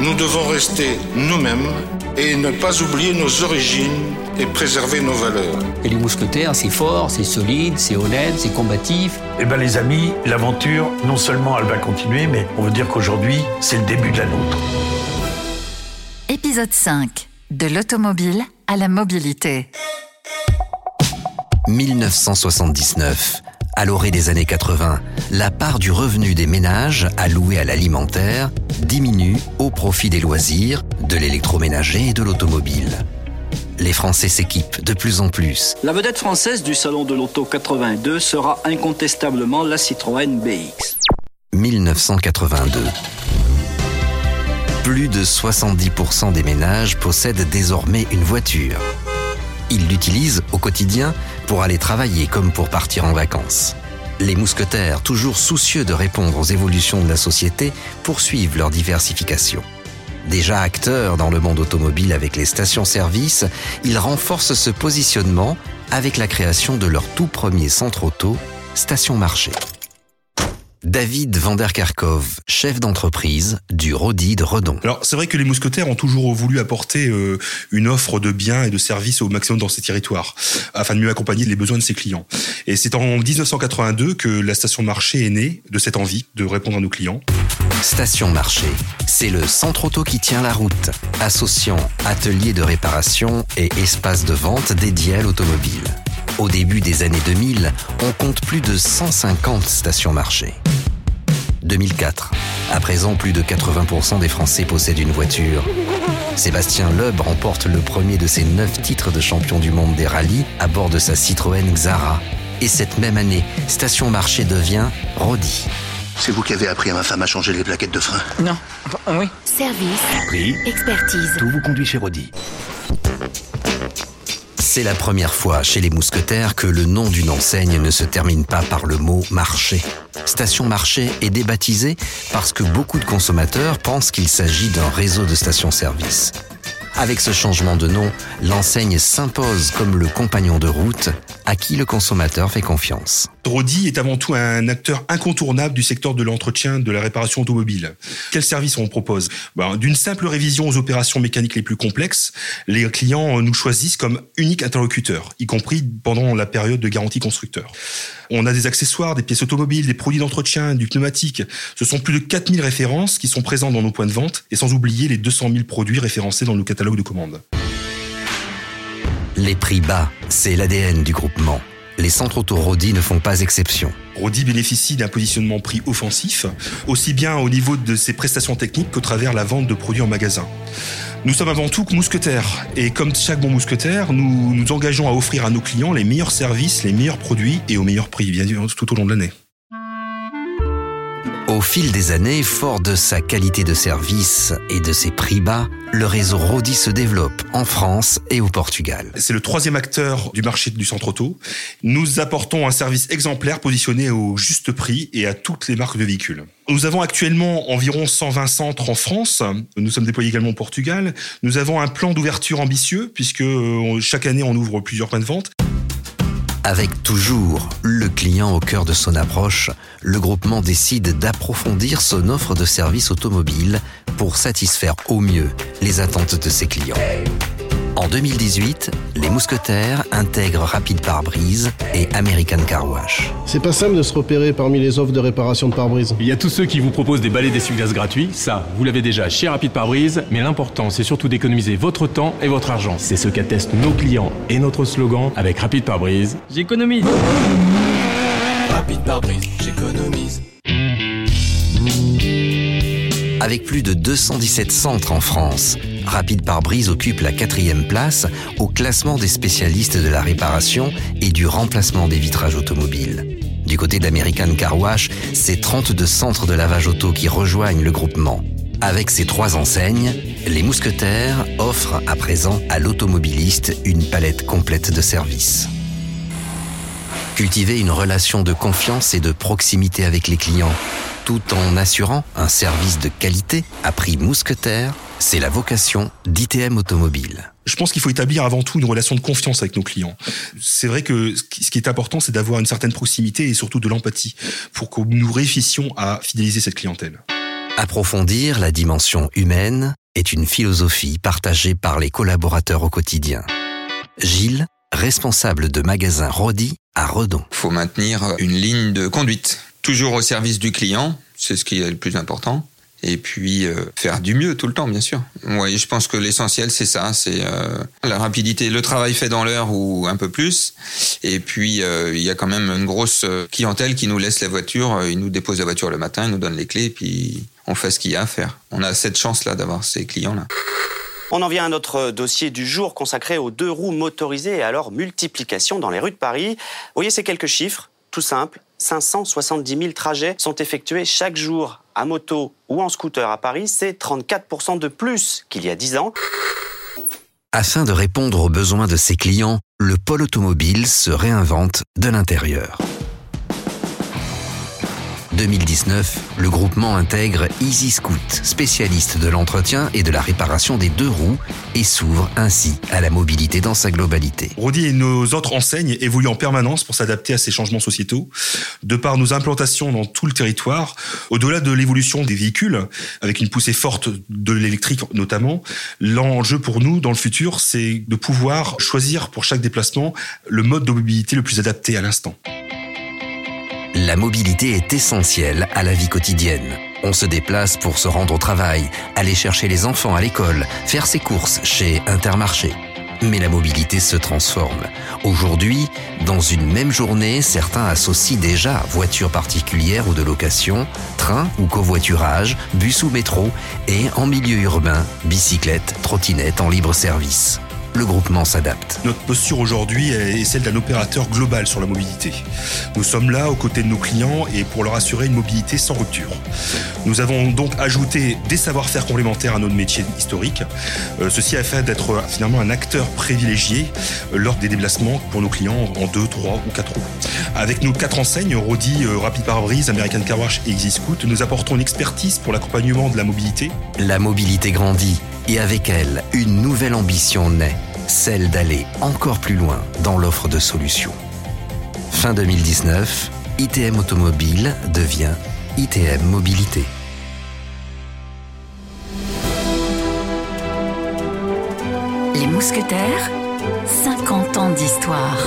nous devons rester nous-mêmes et ne pas oublier nos origines et préserver nos valeurs. Et les mousquetaires, c'est fort, c'est solide, c'est honnête, c'est combatif. Eh ben les amis, l'aventure, non seulement elle va continuer, mais on veut dire qu'aujourd'hui, c'est le début de la nôtre. Épisode 5. De l'automobile à la mobilité. 1979. À l'orée des années 80, la part du revenu des ménages allouée à l'alimentaire diminue au profit des loisirs, de l'électroménager et de l'automobile. Les Français s'équipent de plus en plus. La vedette française du Salon de l'Auto 82 sera incontestablement la Citroën BX. 1982. Plus de 70% des ménages possèdent désormais une voiture. Ils l'utilisent au quotidien pour aller travailler comme pour partir en vacances. Les mousquetaires, toujours soucieux de répondre aux évolutions de la société, poursuivent leur diversification. Déjà acteurs dans le monde automobile avec les stations-service, ils renforcent ce positionnement avec la création de leur tout premier centre auto, Station Marché. David Vanderkerkov, chef d'entreprise du Rodi de Redon. Alors c'est vrai que les mousquetaires ont toujours voulu apporter euh, une offre de biens et de services au maximum dans ces territoires, afin de mieux accompagner les besoins de ses clients. Et c'est en 1982 que la station marché est née de cette envie de répondre à nos clients. Station Marché, c'est le centre auto qui tient la route, associant ateliers de réparation et espaces de vente dédiés à l'automobile. Au début des années 2000, on compte plus de 150 stations marché. 2004. À présent, plus de 80% des Français possèdent une voiture. Sébastien Loeb remporte le premier de ses neuf titres de champion du monde des rallyes à bord de sa Citroën Xara. Et cette même année, Station Marché devient Rodi. C'est vous qui avez appris à ma femme à changer les plaquettes de frein? Non, oui. Service. Prix, Expertise. tout vous conduit chez Rodi. C'est la première fois chez les mousquetaires que le nom d'une enseigne ne se termine pas par le mot marché. Station Marché est débaptisée parce que beaucoup de consommateurs pensent qu'il s'agit d'un réseau de stations-service. Avec ce changement de nom, l'enseigne s'impose comme le compagnon de route à qui le consommateur fait confiance. Rodi est avant tout un acteur incontournable du secteur de l'entretien de la réparation automobile. Quels services on propose? Ben, D'une simple révision aux opérations mécaniques les plus complexes, les clients nous choisissent comme unique interlocuteur, y compris pendant la période de garantie constructeur. On a des accessoires, des pièces automobiles, des produits d'entretien, du pneumatique. Ce sont plus de 4000 références qui sont présentes dans nos points de vente et sans oublier les 200 000 produits référencés dans le catalogue de commande. Les prix bas, c'est l'ADN du groupement. Les centres auto Rodi ne font pas exception. Rodi bénéficie d'un positionnement prix offensif, aussi bien au niveau de ses prestations techniques qu'au travers la vente de produits en magasin. Nous sommes avant tout mousquetaires, et comme chaque bon mousquetaire, nous nous engageons à offrir à nos clients les meilleurs services, les meilleurs produits et au meilleur prix, bien sûr, tout au long de l'année. Au fil des années, fort de sa qualité de service et de ses prix bas, le réseau Rodi se développe en France et au Portugal. C'est le troisième acteur du marché du centre auto. Nous apportons un service exemplaire positionné au juste prix et à toutes les marques de véhicules. Nous avons actuellement environ 120 centres en France. Nous sommes déployés également au Portugal. Nous avons un plan d'ouverture ambitieux puisque euh, chaque année on ouvre plusieurs points de vente. Avec toujours le client au cœur de son approche, le groupement décide d'approfondir son offre de services automobiles pour satisfaire au mieux les attentes de ses clients. En 2018, les mousquetaires intègrent Rapide Pare-Brise et American Car Wash. C'est pas simple de se repérer parmi les offres de réparation de pare-brise. Il y a tous ceux qui vous proposent des balais d'essuie-glace gratuits. Ça, vous l'avez déjà chez Rapide Pare-Brise. Mais l'important, c'est surtout d'économiser votre temps et votre argent. C'est ce qu'attestent nos clients et notre slogan avec Rapide Pare-Brise. J'économise. Rapide pare-brise, j'économise. Avec plus de 217 centres en France, Rapide Pare-Brise occupe la quatrième place au classement des spécialistes de la réparation et du remplacement des vitrages automobiles. Du côté d'American Car Wash, c'est 32 centres de lavage auto qui rejoignent le groupement. Avec ces trois enseignes, les mousquetaires offrent à présent à l'automobiliste une palette complète de services. Cultiver une relation de confiance et de proximité avec les clients, tout en assurant un service de qualité à prix mousquetaire, c'est la vocation d'ITM Automobile. Je pense qu'il faut établir avant tout une relation de confiance avec nos clients. C'est vrai que ce qui est important, c'est d'avoir une certaine proximité et surtout de l'empathie pour que nous réussissions à fidéliser cette clientèle. Approfondir la dimension humaine est une philosophie partagée par les collaborateurs au quotidien. Gilles, responsable de magasin Rodi à Redon. Il faut maintenir une ligne de conduite, toujours au service du client, c'est ce qui est le plus important et puis euh, faire du mieux tout le temps, bien sûr. Oui, je pense que l'essentiel c'est ça, c'est euh, la rapidité, le travail fait dans l'heure ou un peu plus. Et puis euh, il y a quand même une grosse clientèle qui nous laisse la voiture, ils nous déposent la voiture le matin, ils nous donnent les clés, et puis on fait ce qu'il y a à faire. On a cette chance là d'avoir ces clients là. On en vient à notre dossier du jour consacré aux deux roues motorisées et à leur multiplication dans les rues de Paris. Vous voyez ces quelques chiffres, tout simples. 570 000 trajets sont effectués chaque jour à moto ou en scooter à Paris. C'est 34% de plus qu'il y a 10 ans. Afin de répondre aux besoins de ses clients, le pôle automobile se réinvente de l'intérieur. 2019, le groupement intègre Easy Scoot, spécialiste de l'entretien et de la réparation des deux roues, et s'ouvre ainsi à la mobilité dans sa globalité. Rodi et nos autres enseignes évoluent en permanence pour s'adapter à ces changements sociétaux. De par nos implantations dans tout le territoire, au-delà de l'évolution des véhicules, avec une poussée forte de l'électrique notamment, l'enjeu pour nous dans le futur, c'est de pouvoir choisir pour chaque déplacement le mode de mobilité le plus adapté à l'instant. La mobilité est essentielle à la vie quotidienne. On se déplace pour se rendre au travail, aller chercher les enfants à l'école, faire ses courses chez Intermarché. Mais la mobilité se transforme. Aujourd'hui, dans une même journée, certains associent déjà voiture particulière ou de location, train ou covoiturage, bus ou métro, et en milieu urbain, bicyclette, trottinette en libre service le groupement s'adapte. Notre posture aujourd'hui est celle d'un opérateur global sur la mobilité. Nous sommes là aux côtés de nos clients et pour leur assurer une mobilité sans rupture. Nous avons donc ajouté des savoir-faire complémentaires à notre métier historique, euh, ceci afin d'être euh, finalement un acteur privilégié euh, lors des déplacements pour nos clients en 2, 3 ou 4 roues. Avec nos quatre enseignes, Rodi, Rapid Parabrise, American Car Wash et EasyScoot, nous apportons une expertise pour l'accompagnement de la mobilité. La mobilité grandit et avec elle, une nouvelle ambition naît, celle d'aller encore plus loin dans l'offre de solutions. Fin 2019, ITM Automobile devient ITM Mobilité. Les mousquetaires, 50 ans d'histoire.